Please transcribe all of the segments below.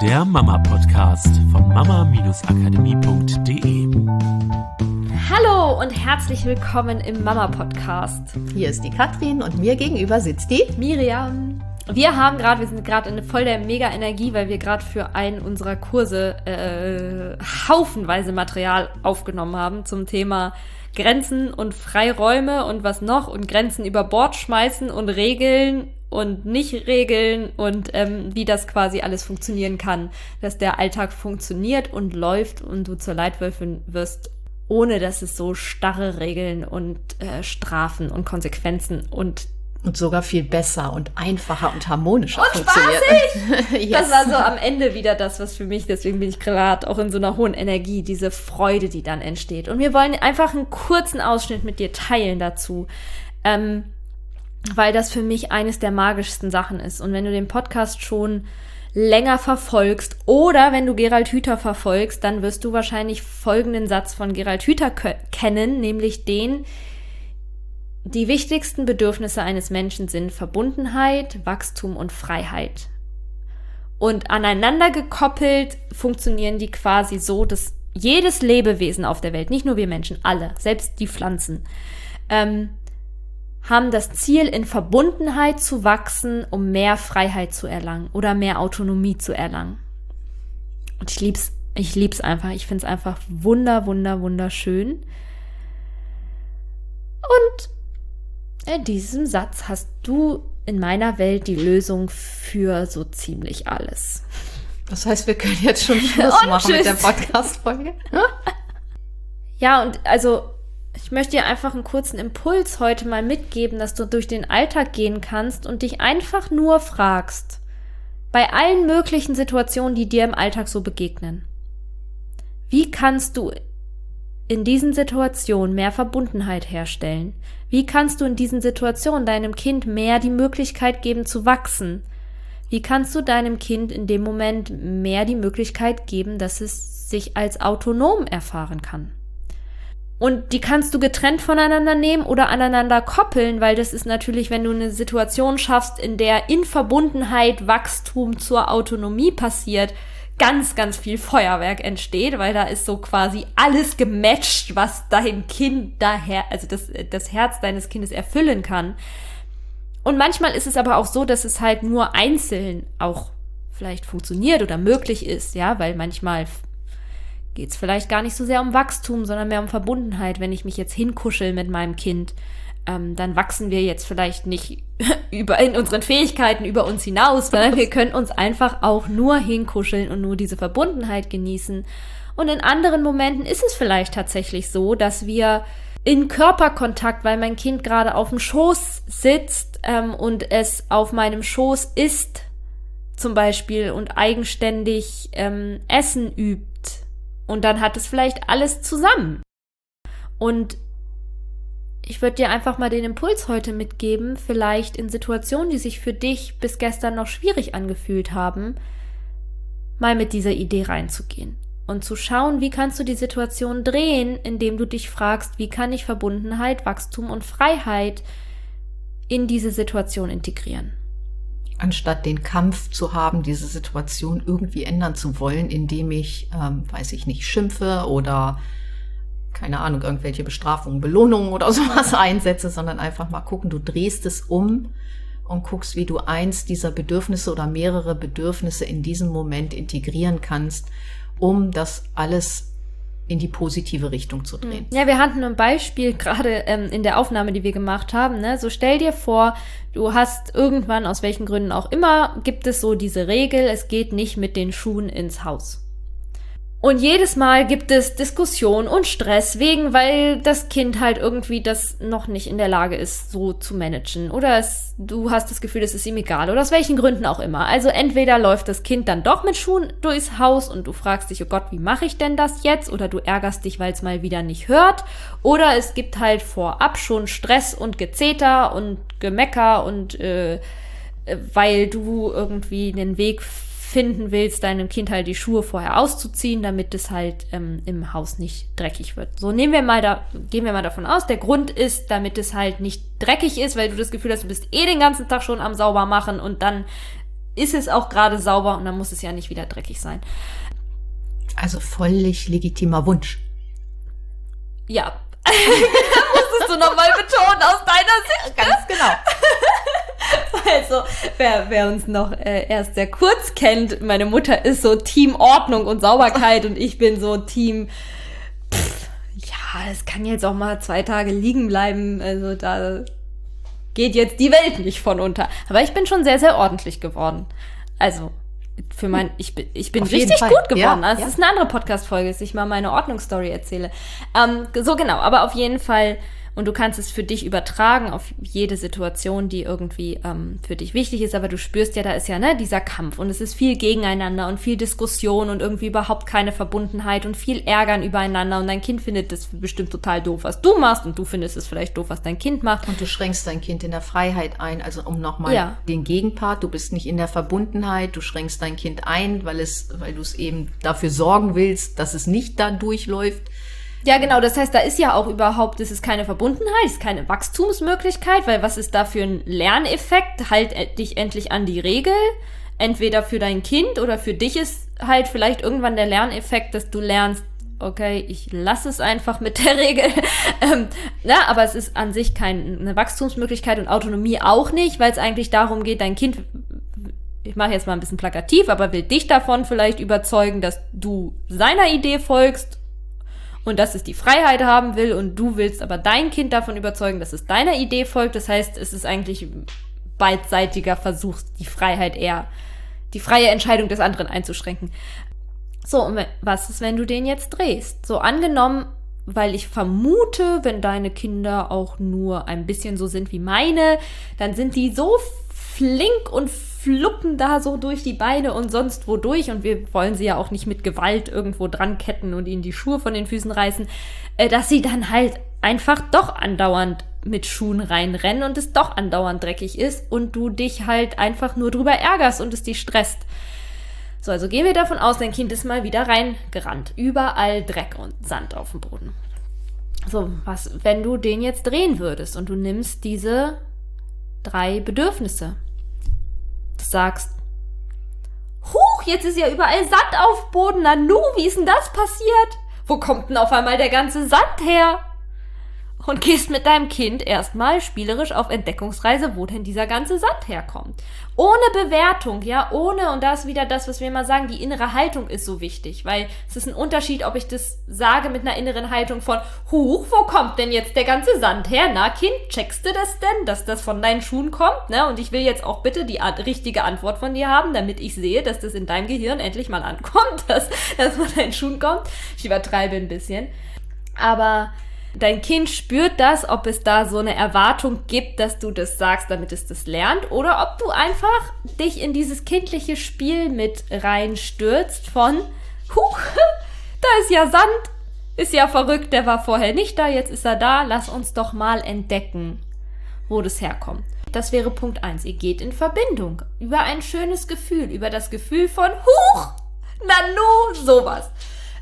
der Mama-Podcast von mama-akademie.de. Hallo und herzlich willkommen im Mama-Podcast. Hier ist die Katrin und mir gegenüber sitzt die Miriam. Wir haben gerade, wir sind gerade in voll der Mega-Energie, weil wir gerade für einen unserer Kurse äh, haufenweise Material aufgenommen haben zum Thema Grenzen und Freiräume und was noch und Grenzen über Bord schmeißen und Regeln und nicht Regeln und ähm, wie das quasi alles funktionieren kann, dass der Alltag funktioniert und läuft und du zur Leitwölfin wirst, ohne dass es so starre Regeln und äh, Strafen und Konsequenzen und und sogar viel besser und einfacher und harmonischer und funktioniert. yes. Das war so am Ende wieder das, was für mich, deswegen bin ich gerade auch in so einer hohen Energie, diese Freude, die dann entsteht. Und wir wollen einfach einen kurzen Ausschnitt mit dir teilen dazu. Ähm, weil das für mich eines der magischsten Sachen ist. Und wenn du den Podcast schon länger verfolgst oder wenn du Gerald Hüther verfolgst, dann wirst du wahrscheinlich folgenden Satz von Gerald Hüther kennen, nämlich den, die wichtigsten Bedürfnisse eines Menschen sind Verbundenheit, Wachstum und Freiheit. Und aneinander gekoppelt funktionieren die quasi so, dass jedes Lebewesen auf der Welt, nicht nur wir Menschen, alle, selbst die Pflanzen, ähm, haben das Ziel, in Verbundenheit zu wachsen, um mehr Freiheit zu erlangen oder mehr Autonomie zu erlangen. Und ich lieb's, ich lieb's einfach. Ich find's einfach wunder, wunder, wunderschön. Und in diesem Satz hast du in meiner Welt die Lösung für so ziemlich alles. Das heißt, wir können jetzt schon Schluss machen mit der Podcast-Folge. ja, und also ich möchte dir einfach einen kurzen Impuls heute mal mitgeben, dass du durch den Alltag gehen kannst und dich einfach nur fragst, bei allen möglichen Situationen, die dir im Alltag so begegnen. Wie kannst du in diesen Situationen mehr Verbundenheit herstellen? Wie kannst du in diesen Situationen deinem Kind mehr die Möglichkeit geben zu wachsen? Wie kannst du deinem Kind in dem Moment mehr die Möglichkeit geben, dass es sich als autonom erfahren kann? Und die kannst du getrennt voneinander nehmen oder aneinander koppeln, weil das ist natürlich, wenn du eine Situation schaffst, in der in Verbundenheit Wachstum zur Autonomie passiert, ganz, ganz viel Feuerwerk entsteht, weil da ist so quasi alles gematcht, was dein Kind daher, also das, das Herz deines Kindes erfüllen kann. Und manchmal ist es aber auch so, dass es halt nur einzeln auch vielleicht funktioniert oder möglich ist, ja, weil manchmal geht es vielleicht gar nicht so sehr um Wachstum, sondern mehr um Verbundenheit. Wenn ich mich jetzt hinkuschel mit meinem Kind, ähm, dann wachsen wir jetzt vielleicht nicht über in unseren Fähigkeiten über uns hinaus, sondern wir können uns einfach auch nur hinkuscheln und nur diese Verbundenheit genießen. Und in anderen Momenten ist es vielleicht tatsächlich so, dass wir in Körperkontakt, weil mein Kind gerade auf dem Schoß sitzt ähm, und es auf meinem Schoß isst, zum Beispiel, und eigenständig ähm, Essen übt. Und dann hat es vielleicht alles zusammen. Und ich würde dir einfach mal den Impuls heute mitgeben, vielleicht in Situationen, die sich für dich bis gestern noch schwierig angefühlt haben, mal mit dieser Idee reinzugehen und zu schauen, wie kannst du die Situation drehen, indem du dich fragst, wie kann ich Verbundenheit, Wachstum und Freiheit in diese Situation integrieren. Anstatt den Kampf zu haben, diese Situation irgendwie ändern zu wollen, indem ich, ähm, weiß ich nicht, schimpfe oder keine Ahnung, irgendwelche Bestrafungen, Belohnungen oder sowas einsetze, sondern einfach mal gucken, du drehst es um und guckst, wie du eins dieser Bedürfnisse oder mehrere Bedürfnisse in diesem Moment integrieren kannst, um das alles in die positive Richtung zu drehen. Ja, wir hatten ein Beispiel gerade ähm, in der Aufnahme, die wir gemacht haben. Ne? So stell dir vor, du hast irgendwann, aus welchen Gründen auch immer, gibt es so diese Regel, es geht nicht mit den Schuhen ins Haus. Und jedes Mal gibt es Diskussion und Stress wegen, weil das Kind halt irgendwie das noch nicht in der Lage ist, so zu managen. Oder es, du hast das Gefühl, es ist ihm egal. Oder aus welchen Gründen auch immer. Also entweder läuft das Kind dann doch mit Schuhen durchs Haus und du fragst dich, oh Gott, wie mache ich denn das jetzt? Oder du ärgerst dich, weil es mal wieder nicht hört. Oder es gibt halt vorab schon Stress und Gezeter und Gemecker und äh, weil du irgendwie einen Weg finden willst, deinem Kind halt die Schuhe vorher auszuziehen, damit es halt ähm, im Haus nicht dreckig wird. So nehmen wir mal da, gehen wir mal davon aus, der Grund ist, damit es halt nicht dreckig ist, weil du das Gefühl hast, du bist eh den ganzen Tag schon am sauber machen und dann ist es auch gerade sauber und dann muss es ja nicht wieder dreckig sein. Also völlig legitimer Wunsch. Ja. musstest du nochmal betonen aus deiner Sicht. Ganz genau. Also, wer, wer uns noch äh, erst sehr kurz kennt, meine Mutter ist so Team Ordnung und Sauberkeit und ich bin so Team, pff, ja, es kann jetzt auch mal zwei Tage liegen bleiben. Also da geht jetzt die Welt nicht von unter. Aber ich bin schon sehr, sehr ordentlich geworden. Also, für mein, ich bin, ich bin Auf richtig gut geworden. Ja, das ja. ist eine andere Podcast-Folge, dass ich mal meine Ordnungsstory erzähle. Ähm, so genau, aber auf jeden Fall, und du kannst es für dich übertragen auf jede Situation, die irgendwie ähm, für dich wichtig ist, aber du spürst ja, da ist ja ne, dieser Kampf und es ist viel Gegeneinander und viel Diskussion und irgendwie überhaupt keine Verbundenheit und viel Ärgern übereinander und dein Kind findet das bestimmt total doof, was du machst und du findest es vielleicht doof, was dein Kind macht. Und du schränkst dein Kind in der Freiheit ein. Also um nochmal Ja. den Gegenpart, du bist nicht in der Verbundenheit, du schränkst dein Kind ein, weil es, weil du es eben dafür sorgen willst, dass es nicht da durchläuft. Ja, genau. Das heißt, da ist ja auch überhaupt, es ist keine Verbundenheit, es ist keine Wachstumsmöglichkeit, weil was ist da für ein Lerneffekt? Halt äh, dich endlich an die Regel. Entweder für dein Kind oder für dich ist halt vielleicht irgendwann der Lerneffekt, dass du lernst, okay, ich lasse es einfach mit der Regel. ähm, na, aber es ist an sich keine Wachstumsmöglichkeit und Autonomie auch nicht, weil es eigentlich darum geht, dein Kind ich mache jetzt mal ein bisschen plakativ, aber will dich davon vielleicht überzeugen, dass du seiner Idee folgst und dass es die Freiheit haben will und du willst aber dein Kind davon überzeugen, dass es deiner Idee folgt. Das heißt, es ist eigentlich beidseitiger Versuch, die Freiheit eher, die freie Entscheidung des anderen einzuschränken. So, und was ist, wenn du den jetzt drehst? So angenommen, weil ich vermute, wenn deine Kinder auch nur ein bisschen so sind wie meine, dann sind die so flink und fluppen da so durch die Beine und sonst wo durch und wir wollen sie ja auch nicht mit Gewalt irgendwo dran ketten und ihnen die Schuhe von den Füßen reißen, äh, dass sie dann halt einfach doch andauernd mit Schuhen reinrennen und es doch andauernd dreckig ist und du dich halt einfach nur drüber ärgerst und es dich stresst. So, also gehen wir davon aus, dein Kind ist mal wieder reingerannt. Überall Dreck und Sand auf dem Boden. So, was, wenn du den jetzt drehen würdest und du nimmst diese drei Bedürfnisse. Sagst, Huch, jetzt ist ja überall Sand auf Boden. Nanu, wie ist denn das passiert? Wo kommt denn auf einmal der ganze Sand her? Und gehst mit deinem Kind erstmal spielerisch auf Entdeckungsreise, wo denn dieser ganze Sand herkommt. Ohne Bewertung, ja, ohne, und da ist wieder das, was wir immer sagen, die innere Haltung ist so wichtig, weil es ist ein Unterschied, ob ich das sage mit einer inneren Haltung von, huch, wo kommt denn jetzt der ganze Sand her? Na, Kind, checkst du das denn, dass das von deinen Schuhen kommt? Ne? Und ich will jetzt auch bitte die richtige Antwort von dir haben, damit ich sehe, dass das in deinem Gehirn endlich mal ankommt, dass das von deinen Schuhen kommt. Ich übertreibe ein bisschen. Aber dein Kind spürt das, ob es da so eine Erwartung gibt, dass du das sagst, damit es das lernt, oder ob du einfach dich in dieses kindliche Spiel mit reinstürzt von, huch, da ist ja Sand, ist ja verrückt, der war vorher nicht da, jetzt ist er da, lass uns doch mal entdecken, wo das herkommt. Das wäre Punkt eins. Ihr geht in Verbindung über ein schönes Gefühl, über das Gefühl von Huch, Nanu, sowas.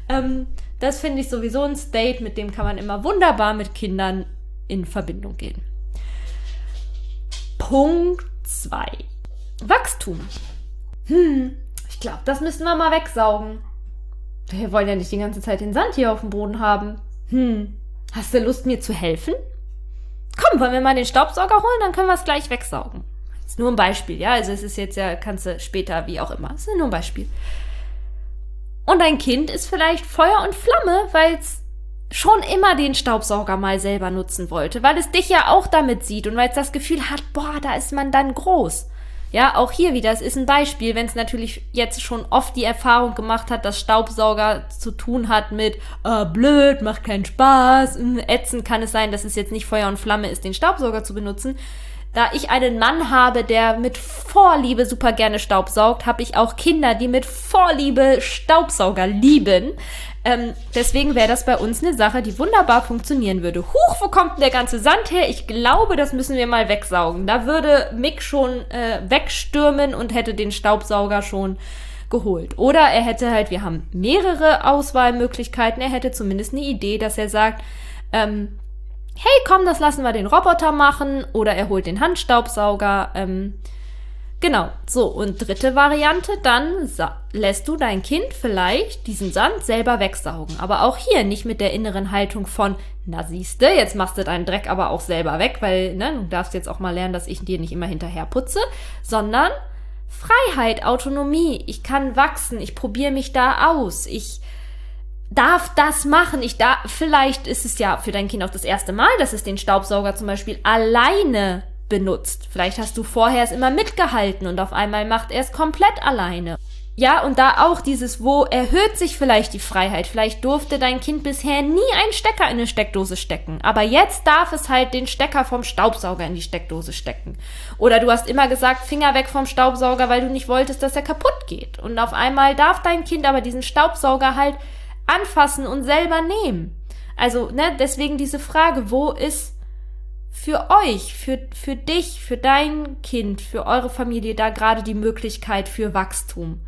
Ähm, das finde ich sowieso ein State, mit dem kann man immer wunderbar mit Kindern in Verbindung gehen. Punkt 2. Wachstum. Hm, ich glaube, das müssen wir mal wegsaugen. Wir wollen ja nicht die ganze Zeit den Sand hier auf dem Boden haben. Hm, hast du Lust, mir zu helfen? Komm, wollen wir mal den Staubsauger holen, dann können wir es gleich wegsaugen. Das ist nur ein Beispiel, ja. Also es ist jetzt ja, kannst du später, wie auch immer. Das ist nur ein Beispiel. Und dein Kind ist vielleicht Feuer und Flamme, weil es schon immer den Staubsauger mal selber nutzen wollte, weil es dich ja auch damit sieht und weil es das Gefühl hat, boah, da ist man dann groß. Ja, auch hier wieder, es ist ein Beispiel, wenn es natürlich jetzt schon oft die Erfahrung gemacht hat, dass Staubsauger zu tun hat mit äh, blöd, macht keinen Spaß, mh, ätzend kann es sein, dass es jetzt nicht Feuer und Flamme ist, den Staubsauger zu benutzen. Da ich einen Mann habe, der mit Vorliebe super gerne Staubsaugt, habe ich auch Kinder, die mit Vorliebe Staubsauger lieben. Ähm, deswegen wäre das bei uns eine Sache, die wunderbar funktionieren würde. Huch, wo kommt denn der ganze Sand her? Ich glaube, das müssen wir mal wegsaugen. Da würde Mick schon äh, wegstürmen und hätte den Staubsauger schon geholt. Oder er hätte halt, wir haben mehrere Auswahlmöglichkeiten, er hätte zumindest eine Idee, dass er sagt, ähm, hey, komm, das lassen wir den Roboter machen. Oder er holt den Handstaubsauger. Ähm, Genau, so und dritte Variante, dann lässt du dein Kind vielleicht diesen Sand selber wegsaugen. Aber auch hier nicht mit der inneren Haltung von, na siehste, jetzt machst du deinen Dreck aber auch selber weg, weil ne, du darfst jetzt auch mal lernen, dass ich dir nicht immer hinterher putze, sondern Freiheit, Autonomie, ich kann wachsen, ich probiere mich da aus, ich darf das machen. Ich da, vielleicht ist es ja für dein Kind auch das erste Mal, dass es den Staubsauger zum Beispiel alleine benutzt. Vielleicht hast du vorher es immer mitgehalten und auf einmal macht er es komplett alleine. Ja, und da auch dieses, wo erhöht sich vielleicht die Freiheit. Vielleicht durfte dein Kind bisher nie einen Stecker in eine Steckdose stecken. Aber jetzt darf es halt den Stecker vom Staubsauger in die Steckdose stecken. Oder du hast immer gesagt, Finger weg vom Staubsauger, weil du nicht wolltest, dass er kaputt geht. Und auf einmal darf dein Kind aber diesen Staubsauger halt anfassen und selber nehmen. Also, ne, deswegen diese Frage, wo ist für euch, für, für dich, für dein Kind, für eure Familie da gerade die Möglichkeit für Wachstum,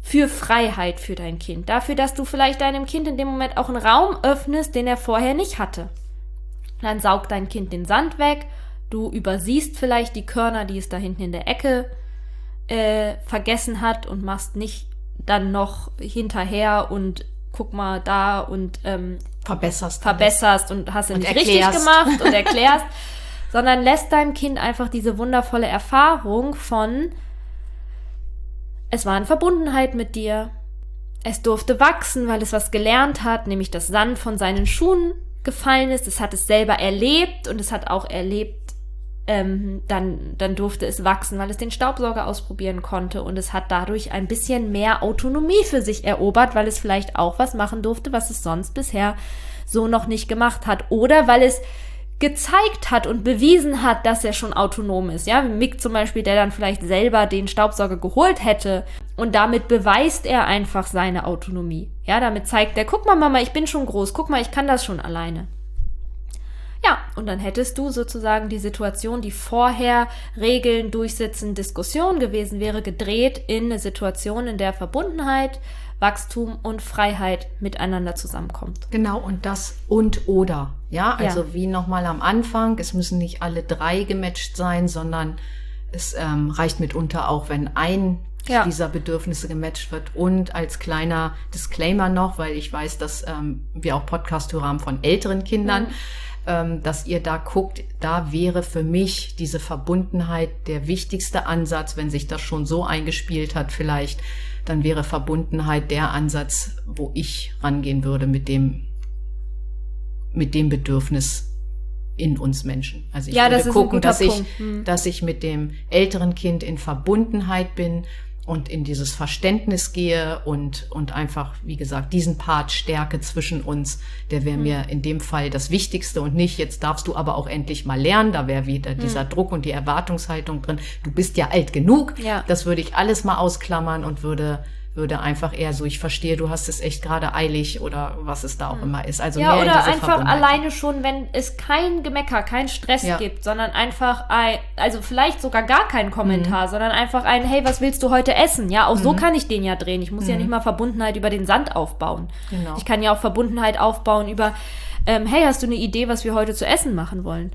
für Freiheit für dein Kind, dafür, dass du vielleicht deinem Kind in dem Moment auch einen Raum öffnest, den er vorher nicht hatte. Dann saugt dein Kind den Sand weg, du übersiehst vielleicht die Körner, die es da hinten in der Ecke äh, vergessen hat und machst nicht dann noch hinterher und guck mal da und ähm, verbesserst, verbesserst und hast du nicht erklärst. richtig gemacht und erklärst, sondern lässt deinem Kind einfach diese wundervolle Erfahrung von, es war in Verbundenheit mit dir. Es durfte wachsen, weil es was gelernt hat, nämlich dass Sand von seinen Schuhen gefallen ist. Es hat es selber erlebt und es hat auch erlebt, ähm, dann, dann durfte es wachsen, weil es den Staubsauger ausprobieren konnte und es hat dadurch ein bisschen mehr Autonomie für sich erobert, weil es vielleicht auch was machen durfte, was es sonst bisher so noch nicht gemacht hat. Oder weil es gezeigt hat und bewiesen hat, dass er schon autonom ist. Ja, wie Mick zum Beispiel, der dann vielleicht selber den Staubsauger geholt hätte und damit beweist er einfach seine Autonomie. Ja, damit zeigt er, guck mal Mama, ich bin schon groß, guck mal, ich kann das schon alleine. Ja, und dann hättest du sozusagen die Situation, die vorher Regeln durchsetzen, Diskussion gewesen wäre, gedreht in eine Situation, in der Verbundenheit, Wachstum und Freiheit miteinander zusammenkommt. Genau, und das und oder. Ja, also ja. wie nochmal am Anfang, es müssen nicht alle drei gematcht sein, sondern es ähm, reicht mitunter auch, wenn ein ja. dieser Bedürfnisse gematcht wird. Und als kleiner Disclaimer noch, weil ich weiß, dass ähm, wir auch Podcast-Hörer haben von älteren Kindern. Mhm dass ihr da guckt, da wäre für mich diese Verbundenheit der wichtigste Ansatz, wenn sich das schon so eingespielt hat, vielleicht, dann wäre Verbundenheit der Ansatz, wo ich rangehen würde mit dem, mit dem Bedürfnis in uns Menschen. Also ich ja, würde gucken, dass ich, hm. dass ich mit dem älteren Kind in Verbundenheit bin und in dieses Verständnis gehe und, und einfach, wie gesagt, diesen Part Stärke zwischen uns, der wäre mhm. mir in dem Fall das Wichtigste und nicht, jetzt darfst du aber auch endlich mal lernen, da wäre wieder mhm. dieser Druck und die Erwartungshaltung drin. Du bist ja alt genug. Ja. Das würde ich alles mal ausklammern und würde würde einfach eher so, ich verstehe, du hast es echt gerade eilig oder was es da auch hm. immer ist. Also ja, oder einfach alleine schon, wenn es kein Gemecker, kein Stress ja. gibt, sondern einfach ein, also vielleicht sogar gar keinen Kommentar, mhm. sondern einfach ein, hey, was willst du heute essen? Ja, auch mhm. so kann ich den ja drehen. Ich muss mhm. ja nicht mal Verbundenheit über den Sand aufbauen. Genau. Ich kann ja auch Verbundenheit aufbauen über, ähm, hey, hast du eine Idee, was wir heute zu essen machen wollen?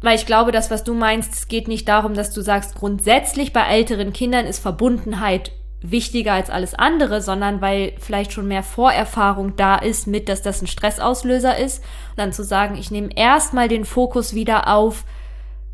Weil ich glaube, das, was du meinst, es geht nicht darum, dass du sagst, grundsätzlich bei älteren Kindern ist Verbundenheit wichtiger als alles andere, sondern weil vielleicht schon mehr Vorerfahrung da ist mit, dass das ein Stressauslöser ist. Und dann zu sagen, ich nehme erstmal den Fokus wieder auf,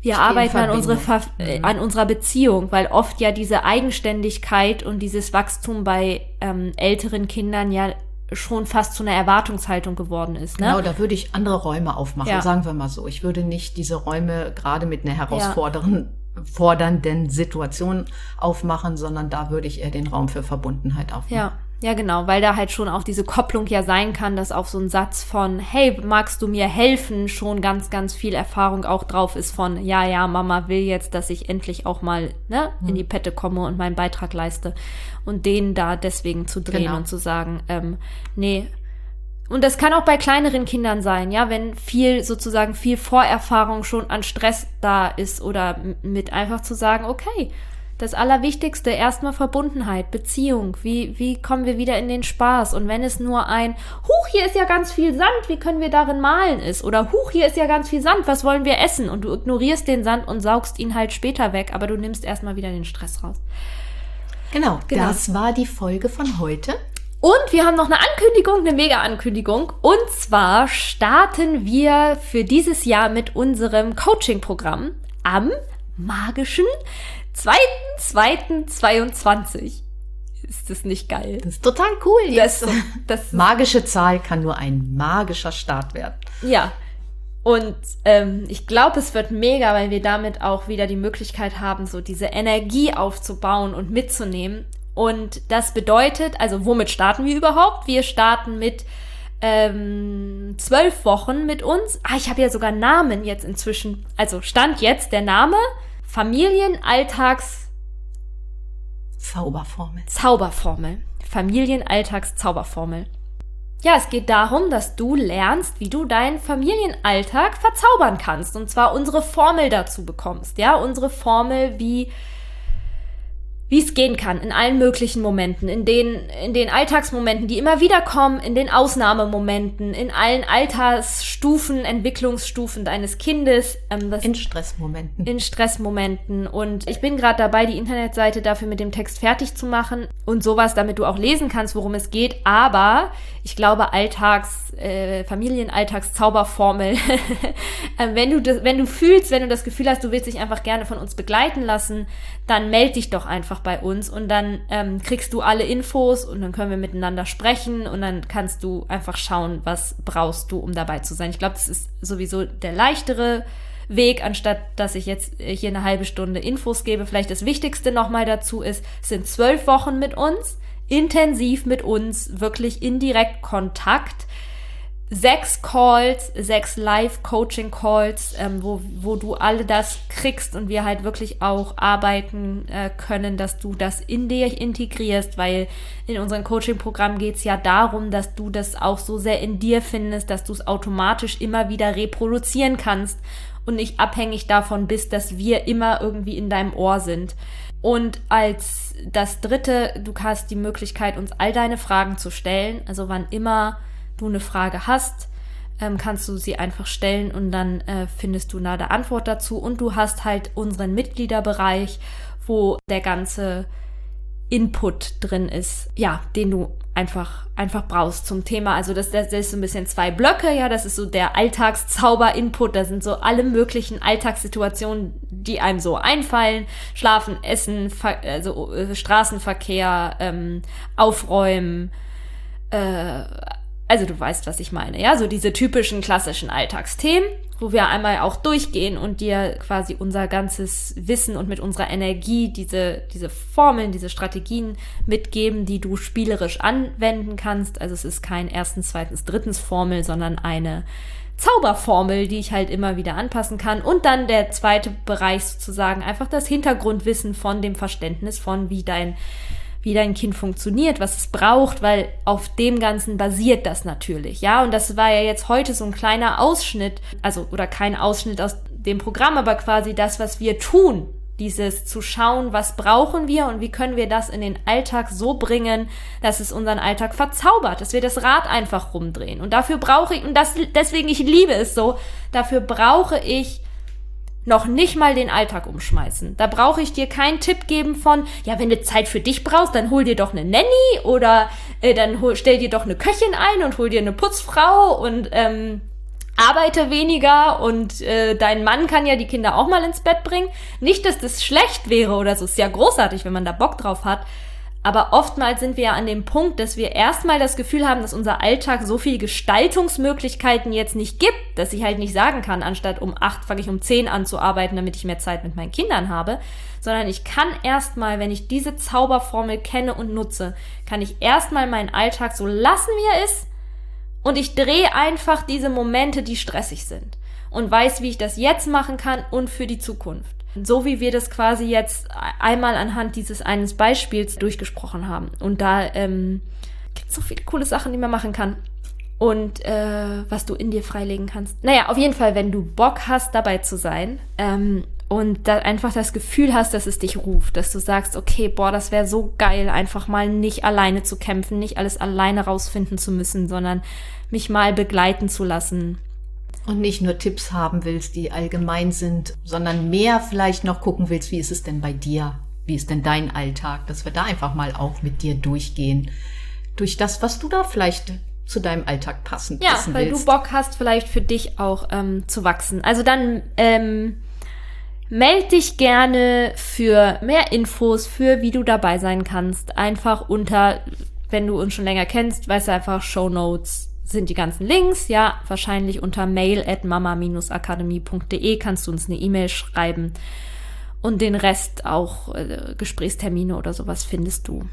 wir arbeiten an, unsere, äh, mhm. an unserer Beziehung, weil oft ja diese Eigenständigkeit und dieses Wachstum bei ähm, älteren Kindern ja schon fast zu einer Erwartungshaltung geworden ist. Ne? Genau, da würde ich andere Räume aufmachen, ja. sagen wir mal so. Ich würde nicht diese Räume gerade mit einer herausfordernden fordernden Situation aufmachen, sondern da würde ich eher den Raum für Verbundenheit aufmachen. Ja. Ja, genau, weil da halt schon auch diese Kopplung ja sein kann, dass auf so ein Satz von, hey, magst du mir helfen, schon ganz, ganz viel Erfahrung auch drauf ist von, ja, ja, Mama will jetzt, dass ich endlich auch mal ne, in hm. die Pette komme und meinen Beitrag leiste. Und den da deswegen zu drehen genau. und zu sagen, ähm, nee, und das kann auch bei kleineren Kindern sein, ja, wenn viel sozusagen viel Vorerfahrung schon an Stress da ist oder mit einfach zu sagen, okay, Das Allerwichtigste, erstmal Verbundenheit, Beziehung. Wie, wie kommen wir wieder in den Spaß? Und wenn es nur ein, huch, hier ist ja ganz viel Sand, wie können wir darin malen ist? Oder huch, hier ist ja ganz viel Sand, was wollen wir essen? Und du ignorierst den Sand und saugst ihn halt später weg, aber du nimmst erstmal wieder den Stress raus. Genau, genau, das war die Folge von heute. Und wir haben noch eine Ankündigung, eine Mega-Ankündigung. Und zwar starten wir für dieses Jahr mit unserem Coaching-Programm am magischen 2.2.22. Ist das nicht geil? Das ist total cool jetzt. Das, das Magische Zahl kann nur ein magischer Start werden. Ja. Und ähm, ich glaube, es wird mega, weil wir damit auch wieder die Möglichkeit haben, so diese Energie aufzubauen und mitzunehmen. Und das bedeutet, also womit starten wir überhaupt? Wir starten mit ähm, zwölf Wochen mit uns. Ah, ich habe ja sogar Namen jetzt inzwischen. Also stand jetzt der Name Familienalltags Zauberformel. Zauberformel. Familienalltagszauberformel. Ja, es geht darum, dass du lernst, wie du deinen Familienalltag verzaubern kannst. Und zwar unsere Formel dazu bekommst. Ja, unsere Formel, wie wie es gehen kann, in allen möglichen Momenten, in den, in den Alltagsmomenten, die immer wieder kommen, in den Ausnahmemomenten, in allen Altersstufen, Entwicklungsstufen deines Kindes. Ähm, in Stressmomenten. In Stressmomenten. Und ich bin gerade dabei, die Internetseite dafür mit dem Text fertig zu machen und sowas, damit du auch lesen kannst, worum es geht. Aber ich glaube, Alltags, äh, Familienalltagszauberformel, äh, wenn du das, wenn du fühlst, wenn du das Gefühl hast, du willst dich einfach gerne von uns begleiten lassen, dann melde dich doch einfach bei uns und dann ähm, kriegst du alle Infos und dann können wir miteinander sprechen und dann kannst du einfach schauen, was brauchst du, um dabei zu sein. Ich glaube, das ist sowieso der leichtere Weg, anstatt dass ich jetzt hier eine halbe Stunde Infos gebe. Vielleicht das Wichtigste nochmal dazu ist, sind zwölf Wochen mit uns, intensiv mit uns, wirklich indirekt Kontakt sechs Calls, sechs Live-Coaching-Calls, ähm, wo, wo du alle das kriegst und wir halt wirklich auch arbeiten äh, können, dass du das in dir integrierst, weil in unserem Coaching-Programm geht es ja darum, dass du das auch so sehr in dir findest, dass du es automatisch immer wieder reproduzieren kannst und nicht abhängig davon bist, dass wir immer irgendwie in deinem Ohr sind. Und als das dritte, du hast die Möglichkeit, uns all deine Fragen zu stellen, also wann immer du eine Frage hast, ähm, kannst du sie einfach stellen und dann äh, findest du eine Antwort dazu. Und du hast halt unseren Mitgliederbereich, wo der ganze Input drin ist, ja, den du einfach, einfach brauchst zum Thema. Also das, das, das ist so ein bisschen zwei Blöcke, ja, das ist so der Alltagszauber-Input, da sind so alle möglichen Alltagssituationen, die einem so einfallen. Schlafen, Essen, Ver also äh, Straßenverkehr, ähm, Aufräumen, äh, also du weißt, was ich meine, ja, so diese typischen klassischen Alltagsthemen, wo wir einmal auch durchgehen und dir quasi unser ganzes Wissen und mit unserer Energie diese, diese Formeln, diese Strategien mitgeben, die du spielerisch anwenden kannst. Also es ist kein erstens, zweitens, drittens Formel, sondern eine Zauberformel, die ich halt immer wieder anpassen kann. Und dann der zweite Bereich sozusagen einfach das Hintergrundwissen von dem Verständnis von, wie dein wie dein Kind funktioniert, was es braucht, weil auf dem Ganzen basiert das natürlich, ja. Und das war ja jetzt heute so ein kleiner Ausschnitt, also oder kein Ausschnitt aus dem Programm, aber quasi das, was wir tun, dieses zu schauen, was brauchen wir und wie können wir das in den Alltag so bringen, dass es unseren Alltag verzaubert, dass wir das Rad einfach rumdrehen. Und dafür brauche ich, und das, deswegen, ich liebe es so, dafür brauche ich noch nicht mal den Alltag umschmeißen. Da brauche ich dir keinen Tipp geben von, ja, wenn du Zeit für dich brauchst, dann hol dir doch eine Nanny oder äh, dann hol, stell dir doch eine Köchin ein und hol dir eine Putzfrau und ähm, arbeite weniger und äh, dein Mann kann ja die Kinder auch mal ins Bett bringen. Nicht, dass das schlecht wäre oder so, ist ja großartig, wenn man da Bock drauf hat. Aber oftmals sind wir ja an dem Punkt, dass wir erstmal das Gefühl haben, dass unser Alltag so viel Gestaltungsmöglichkeiten jetzt nicht gibt, dass ich halt nicht sagen kann, anstatt um acht fange ich um zehn an zu arbeiten, damit ich mehr Zeit mit meinen Kindern habe, sondern ich kann erstmal, wenn ich diese Zauberformel kenne und nutze, kann ich erstmal meinen Alltag so lassen, wie er ist und ich drehe einfach diese Momente, die stressig sind und weiß, wie ich das jetzt machen kann und für die Zukunft. So wie wir das quasi jetzt einmal anhand dieses eines Beispiels durchgesprochen haben. Und da ähm, gibt es so viele coole Sachen, die man machen kann. Und äh, was du in dir freilegen kannst. Naja, auf jeden Fall, wenn du Bock hast, dabei zu sein ähm, und da einfach das Gefühl hast, dass es dich ruft, dass du sagst, okay, boah, das wäre so geil, einfach mal nicht alleine zu kämpfen, nicht alles alleine rausfinden zu müssen, sondern mich mal begleiten zu lassen. Und nicht nur Tipps haben willst, die allgemein sind, sondern mehr vielleicht noch gucken willst, wie ist es denn bei dir? Wie ist denn dein Alltag? Dass wir da einfach mal auch mit dir durchgehen. Durch das, was du da vielleicht zu deinem Alltag passend ja, weil willst. du Bock hast, vielleicht für dich auch ähm, zu wachsen. Also dann ähm, meld dich gerne für mehr Infos, für wie du dabei sein kannst. Einfach unter, wenn du uns schon länger kennst, weißt du einfach Show Notes sind die ganzen Links. Ja, wahrscheinlich unter mail at mama-akademie.de kannst du uns eine E-Mail schreiben. Und den Rest auch äh, Gesprächstermine oder sowas findest du.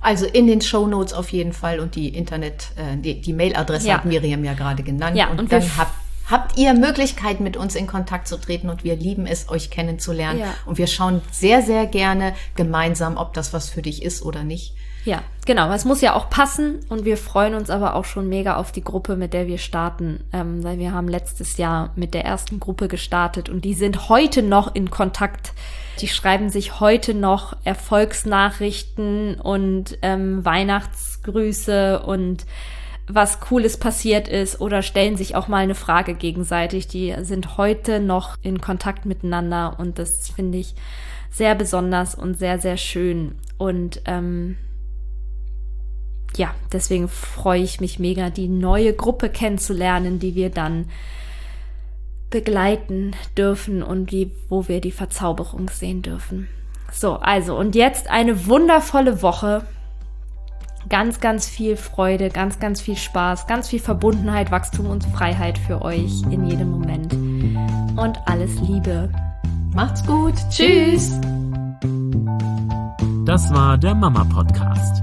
Also in den Show Notes auf jeden Fall und die Internet, äh, die, die Mailadresse ja. hat Miriam ja gerade genannt. Ja, und, und dann habt, habt ihr Möglichkeiten, mit uns in Kontakt zu treten und wir lieben es, euch kennenzulernen. Ja. Und wir schauen sehr, sehr gerne gemeinsam, ob das was für dich ist oder nicht. Ja, genau. Es muss ja auch passen und wir freuen uns aber auch schon mega auf die Gruppe, mit der wir starten, ähm, weil wir haben letztes Jahr mit der ersten Gruppe gestartet und die sind heute noch in Kontakt. Die schreiben sich heute noch Erfolgsnachrichten und ähm, Weihnachtsgrüße und was Cooles passiert ist oder stellen sich auch mal eine Frage gegenseitig. Die sind heute noch in Kontakt miteinander und das finde ich sehr besonders und sehr, sehr schön. Und ähm, ja, deswegen freue ich mich mega, die neue Gruppe kennenzulernen, die wir dann begleiten dürfen und die, wo wir die Verzauberung sehen dürfen. So, also und jetzt eine wundervolle Woche. Ganz, ganz viel Freude, ganz, ganz viel Spaß, ganz viel Verbundenheit, Wachstum und Freiheit für euch in jedem Moment. Und alles Liebe. Macht's gut. Tschüss. Das war der Mama Podcast